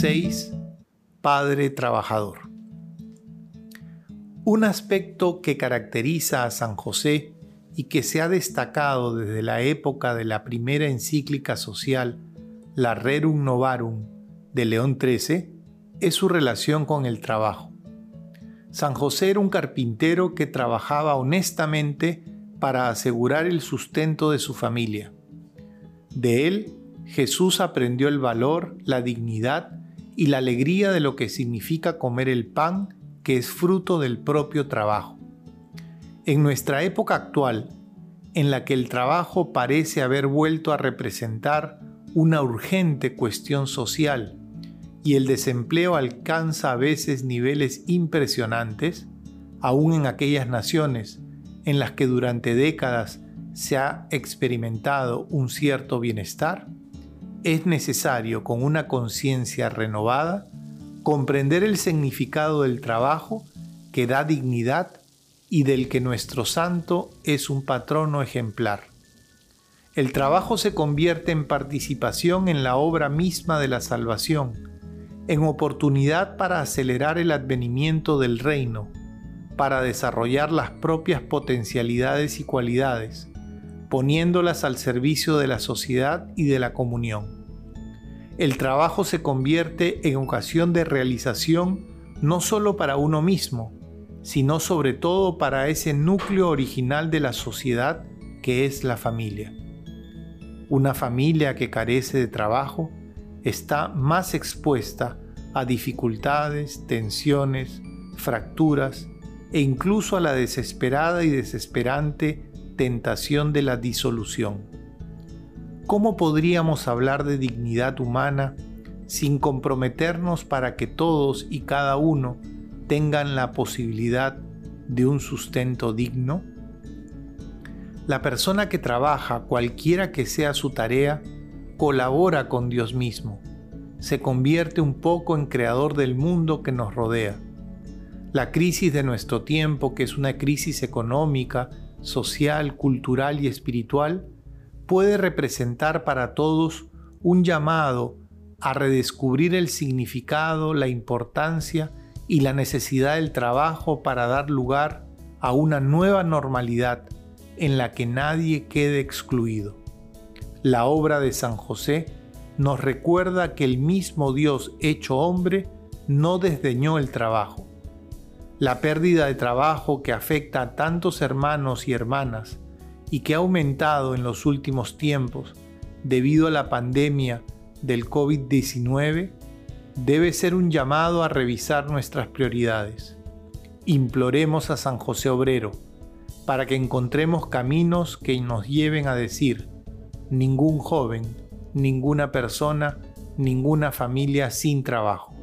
6. Padre trabajador. Un aspecto que caracteriza a San José y que se ha destacado desde la época de la primera encíclica social, la Rerum Novarum de León XIII, es su relación con el trabajo. San José era un carpintero que trabajaba honestamente para asegurar el sustento de su familia. De él, Jesús aprendió el valor, la dignidad y la alegría de lo que significa comer el pan que es fruto del propio trabajo. En nuestra época actual, en la que el trabajo parece haber vuelto a representar una urgente cuestión social y el desempleo alcanza a veces niveles impresionantes, aún en aquellas naciones en las que durante décadas se ha experimentado un cierto bienestar, es necesario con una conciencia renovada comprender el significado del trabajo que da dignidad y del que nuestro santo es un patrono ejemplar. El trabajo se convierte en participación en la obra misma de la salvación, en oportunidad para acelerar el advenimiento del reino, para desarrollar las propias potencialidades y cualidades, poniéndolas al servicio de la sociedad y de la comunión. El trabajo se convierte en ocasión de realización no solo para uno mismo, sino sobre todo para ese núcleo original de la sociedad que es la familia. Una familia que carece de trabajo está más expuesta a dificultades, tensiones, fracturas e incluso a la desesperada y desesperante tentación de la disolución. ¿Cómo podríamos hablar de dignidad humana sin comprometernos para que todos y cada uno tengan la posibilidad de un sustento digno? La persona que trabaja, cualquiera que sea su tarea, colabora con Dios mismo, se convierte un poco en creador del mundo que nos rodea la crisis de nuestro tiempo, que es una crisis económica, social, cultural y espiritual, puede representar para todos un llamado a redescubrir el significado, la importancia y la necesidad del trabajo para dar lugar a una nueva normalidad en la que nadie quede excluido. La obra de San José nos recuerda que el mismo Dios hecho hombre no desdeñó el trabajo la pérdida de trabajo que afecta a tantos hermanos y hermanas y que ha aumentado en los últimos tiempos debido a la pandemia del COVID-19 debe ser un llamado a revisar nuestras prioridades. Imploremos a San José Obrero para que encontremos caminos que nos lleven a decir, ningún joven, ninguna persona, ninguna familia sin trabajo.